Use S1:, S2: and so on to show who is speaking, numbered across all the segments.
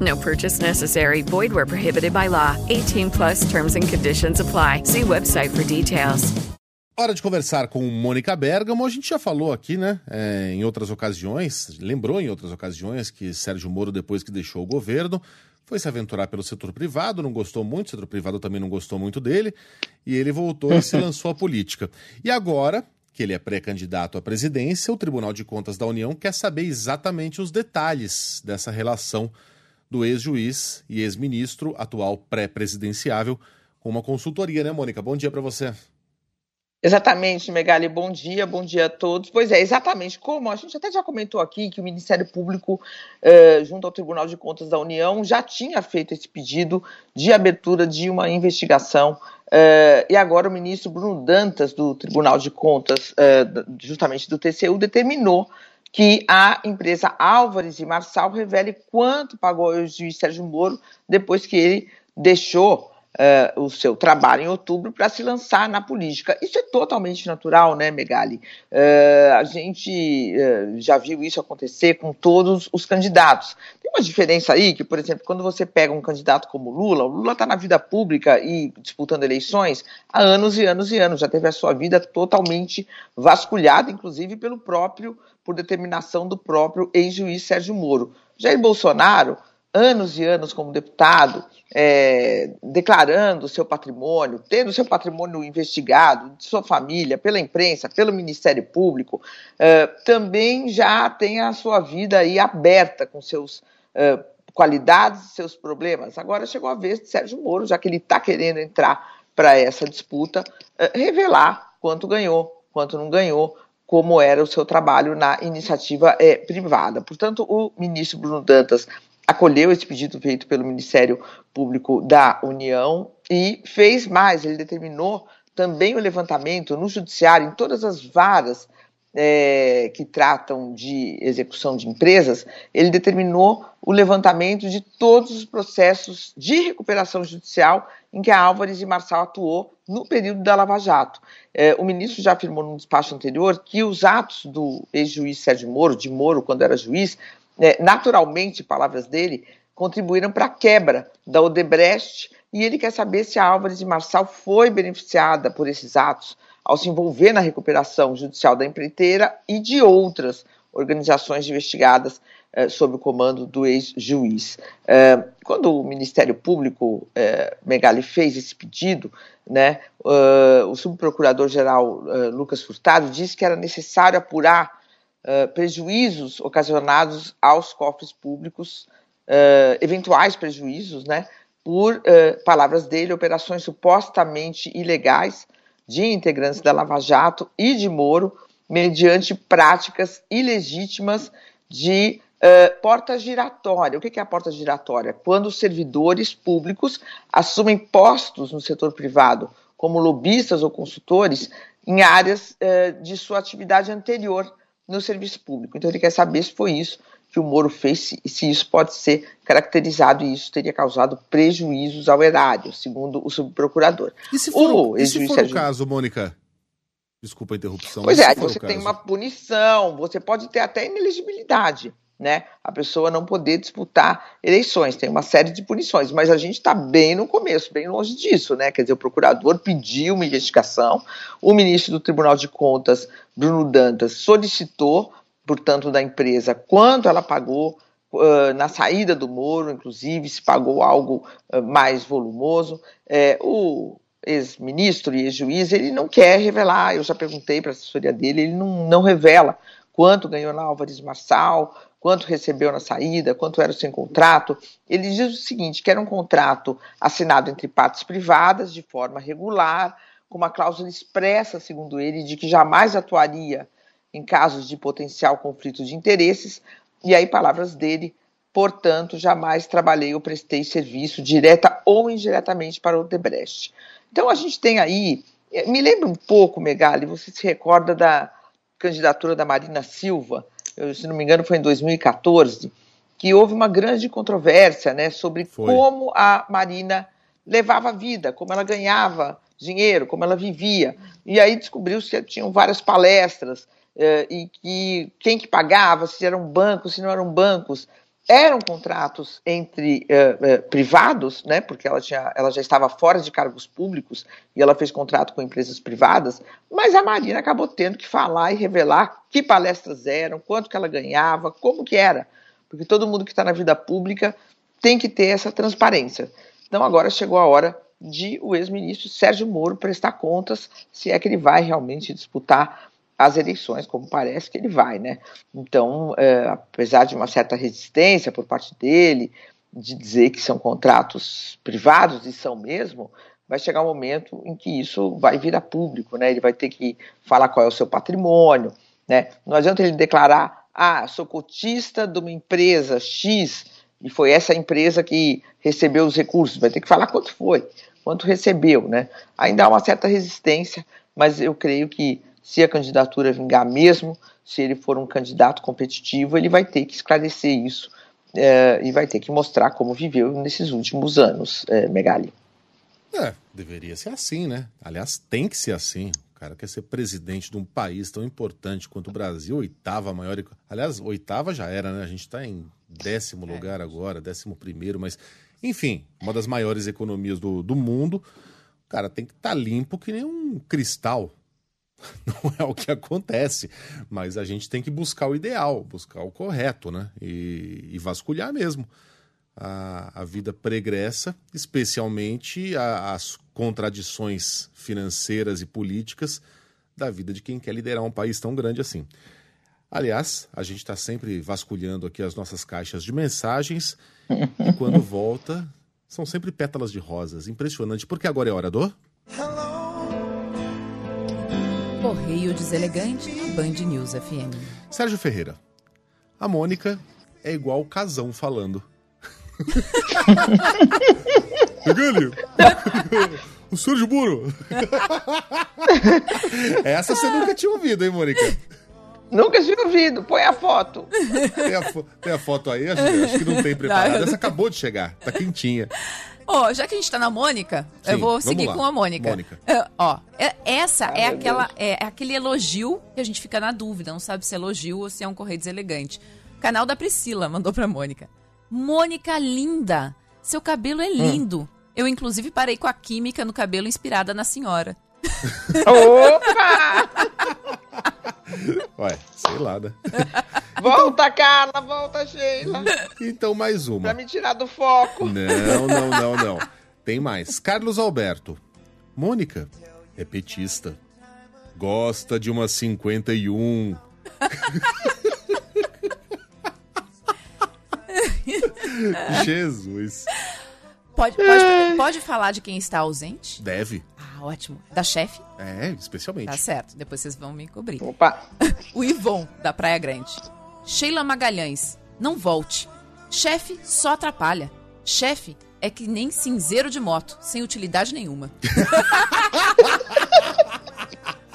S1: No purchase necessary. Void where prohibited by law. 18 plus terms and conditions apply. See website for details.
S2: Hora de conversar com Mônica Bergamo. A gente já falou aqui, né, é, em outras ocasiões, lembrou em outras ocasiões que Sérgio Moro, depois que deixou o governo, foi se aventurar pelo setor privado, não gostou muito, o setor privado também não gostou muito dele, e ele voltou e se lançou à política. E agora, que ele é pré-candidato à presidência, o Tribunal de Contas da União quer saber exatamente os detalhes dessa relação do ex-juiz e ex-ministro, atual pré-presidenciável, com uma consultoria, né, Mônica? Bom dia para você.
S3: Exatamente, Megali, bom dia, bom dia a todos. Pois é, exatamente como a gente até já comentou aqui que o Ministério Público, eh, junto ao Tribunal de Contas da União, já tinha feito esse pedido de abertura de uma investigação. Eh, e agora o ministro Bruno Dantas, do Tribunal de Contas, eh, justamente do TCU, determinou que a empresa Álvares e Marçal revele quanto pagou o juiz Sérgio Moro depois que ele deixou uh, o seu trabalho em outubro para se lançar na política. Isso é totalmente natural, né, Megali? Uh, a gente uh, já viu isso acontecer com todos os candidatos. Tem uma diferença aí que, por exemplo, quando você pega um candidato como Lula, o Lula está na vida pública e disputando eleições há anos e anos e anos, já teve a sua vida totalmente vasculhada, inclusive pelo próprio, por determinação do próprio ex-juiz Sérgio Moro. Jair Bolsonaro anos e anos como deputado, é, declarando seu patrimônio, tendo seu patrimônio investigado, de sua família, pela imprensa, pelo Ministério Público, é, também já tem a sua vida aí aberta com seus é, qualidades, seus problemas. Agora chegou a vez de Sérgio Moro, já que ele está querendo entrar para essa disputa, é, revelar quanto ganhou, quanto não ganhou, como era o seu trabalho na iniciativa é, privada. Portanto, o ministro Bruno Dantas acolheu esse pedido feito pelo Ministério Público da União e fez mais, ele determinou também o levantamento no judiciário, em todas as varas é, que tratam de execução de empresas, ele determinou o levantamento de todos os processos de recuperação judicial em que a Álvares de Marçal atuou no período da Lava Jato. É, o ministro já afirmou no despacho anterior que os atos do ex-juiz Sérgio Moro, de Moro quando era juiz, é, naturalmente, palavras dele, contribuíram para a quebra da Odebrecht e ele quer saber se a Álvares de Marçal foi beneficiada por esses atos ao se envolver na recuperação judicial da empreiteira e de outras organizações investigadas eh, sob o comando do ex-juiz. Eh, quando o Ministério Público, eh, Megali, fez esse pedido, né, o subprocurador-geral Lucas Furtado disse que era necessário apurar uh, prejuízos ocasionados aos cofres públicos, uh, eventuais prejuízos, né, por uh, palavras dele, operações supostamente ilegais de integrantes da Lava Jato e de Moro, mediante práticas ilegítimas de uh, porta giratória. O que é a porta giratória? Quando servidores públicos assumem postos no setor privado, como lobistas ou consultores, em áreas uh, de sua atividade anterior no serviço público. Então ele quer saber se foi isso que o Moro fez, se, se isso pode ser caracterizado e isso teria causado prejuízos ao erário, segundo o subprocurador.
S2: E se for o, e se for o caso, Mônica? Desculpa a interrupção.
S3: Pois é, você tem uma punição, você pode ter até inelegibilidade, né? A pessoa não poder disputar eleições, tem uma série de punições, mas a gente está bem no começo, bem longe disso, né? Quer dizer, o procurador pediu uma investigação, o ministro do Tribunal de Contas, Bruno Dantas, solicitou, portanto, da empresa quanto ela pagou uh, na saída do Moro, inclusive, se pagou algo uh, mais volumoso. É, o ex-ministro e ex-juiz, ele não quer revelar, eu já perguntei para a assessoria dele, ele não, não revela quanto ganhou na Álvares Marçal, quanto recebeu na saída, quanto era o seu contrato. Ele diz o seguinte, que era um contrato assinado entre partes privadas, de forma regular, com uma cláusula expressa, segundo ele, de que jamais atuaria em casos de potencial conflito de interesses, e aí palavras dele, portanto, jamais trabalhei ou prestei serviço direta ou indiretamente para o Odebrecht. Então a gente tem aí, eh, me lembra um pouco, Megali, você se recorda da candidatura da Marina Silva, se não me engano foi em 2014, que houve uma grande controvérsia né, sobre foi. como a Marina levava a vida, como ela ganhava dinheiro, como ela vivia. E aí descobriu-se que tinham várias palestras eh, e que quem que pagava, se eram bancos, se não eram bancos, eram contratos entre uh, uh, privados, né, porque ela, tinha, ela já estava fora de cargos públicos e ela fez contrato com empresas privadas, mas a Marina acabou tendo que falar e revelar que palestras eram, quanto que ela ganhava, como que era, porque todo mundo que está na vida pública tem que ter essa transparência. Então agora chegou a hora de o ex-ministro Sérgio Moro prestar contas se é que ele vai realmente disputar as eleições, como parece que ele vai, né? Então, é, apesar de uma certa resistência por parte dele, de dizer que são contratos privados, e são mesmo, vai chegar um momento em que isso vai vir a público, né? Ele vai ter que falar qual é o seu patrimônio, né? Não adianta ele declarar, ah, sou cotista de uma empresa X, e foi essa empresa que recebeu os recursos, vai ter que falar quanto foi, quanto recebeu, né? Ainda há uma certa resistência, mas eu creio que se a candidatura vingar mesmo, se ele for um candidato competitivo, ele vai ter que esclarecer isso é, e vai ter que mostrar como viveu nesses últimos anos, é, Megali.
S2: É, deveria ser assim, né? Aliás, tem que ser assim. O cara quer ser presidente de um país tão importante quanto o Brasil, oitava maior. Aliás, oitava já era, né? A gente está em décimo é. lugar agora, décimo primeiro, mas enfim, uma das maiores economias do, do mundo. O cara tem que estar tá limpo que nem um cristal. Não é o que acontece, mas a gente tem que buscar o ideal, buscar o correto, né? E, e vasculhar mesmo a, a, vida pregressa, especialmente a, as contradições financeiras e políticas da vida de quem quer liderar um país tão grande assim. Aliás, a gente está sempre vasculhando aqui as nossas caixas de mensagens e quando volta são sempre pétalas de rosas. Impressionante, porque agora é hora do.
S4: Correio Deselegante, Band News FM.
S2: Sérgio Ferreira, a Mônica é igual o casão falando. Pegalho! o Sérgio Moro! Essa você nunca tinha ouvido, hein, Mônica?
S3: Nunca tinha ouvido. Põe a foto.
S2: Tem a, fo tem a foto aí? Acho, acho, que não tem preparada. Essa acabou de chegar. Tá quentinha.
S4: Ó, oh, já que a gente tá na Mônica, Sim, eu vou seguir com a Mônica. Mônica. É, ó, é, essa ah, é aquela é, é, aquele elogio que a gente fica na dúvida, não sabe se é elogio ou se é um correio deselegante. Canal da Priscila mandou pra Mônica. Mônica linda, seu cabelo é hum. lindo. Hum. Eu inclusive parei com a química no cabelo inspirada na senhora.
S3: Opa!
S2: Ué, sei lá, né?
S3: Volta, Carla, volta, Sheila.
S2: Então, mais uma.
S3: Pra me tirar do foco.
S2: Não, não, não, não. Tem mais. Carlos Alberto. Mônica é petista. Gosta de uma 51. Jesus.
S4: Pode, pode, pode falar de quem está ausente?
S2: Deve.
S4: Ah, ótimo. Da chefe?
S2: É, especialmente.
S4: Tá certo. Depois vocês vão me cobrir.
S3: Opa!
S4: o Ivon, da Praia Grande. Sheila Magalhães. Não volte. Chefe só atrapalha. Chefe é que nem cinzeiro de moto, sem utilidade nenhuma.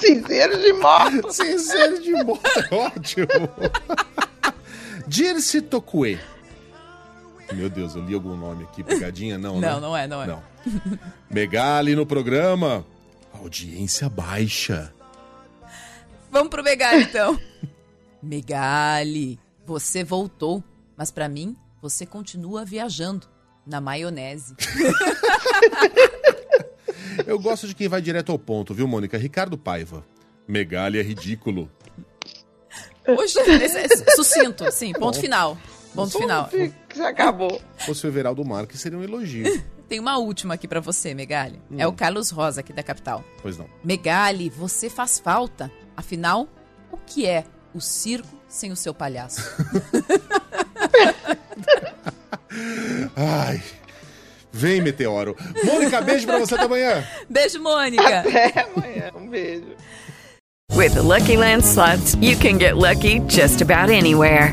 S3: cinzeiro de moto.
S2: cinzeiro de moto é ótimo. Dirce Tokue. Meu Deus, eu li algum nome aqui, pegadinha? Não,
S4: não, né? não é, não é. Não.
S2: Megali no programa. Audiência baixa.
S4: Vamos pro Megali, então. Megali, você voltou, mas para mim, você continua viajando na maionese.
S2: Eu gosto de quem vai direto ao ponto, viu, Mônica? Ricardo Paiva. Megali é ridículo.
S4: Oxe, é sucinto, sim, ponto final. Ponto final.
S3: Já acabou.
S2: Fosse o Everaldo Marques, seria um elogio.
S4: Tem uma última aqui para você, Megali. Hum. É o Carlos Rosa, aqui da capital.
S2: Pois não.
S4: Megali, você faz falta. Afinal, o que é o circo sem o seu palhaço?
S2: Ai. Vem, meteoro. Mônica, beijo pra você até amanhã.
S4: Beijo, Mônica.
S3: Até amanhã. Um beijo.
S1: With the Lucky Land slots, you can get lucky just about anywhere.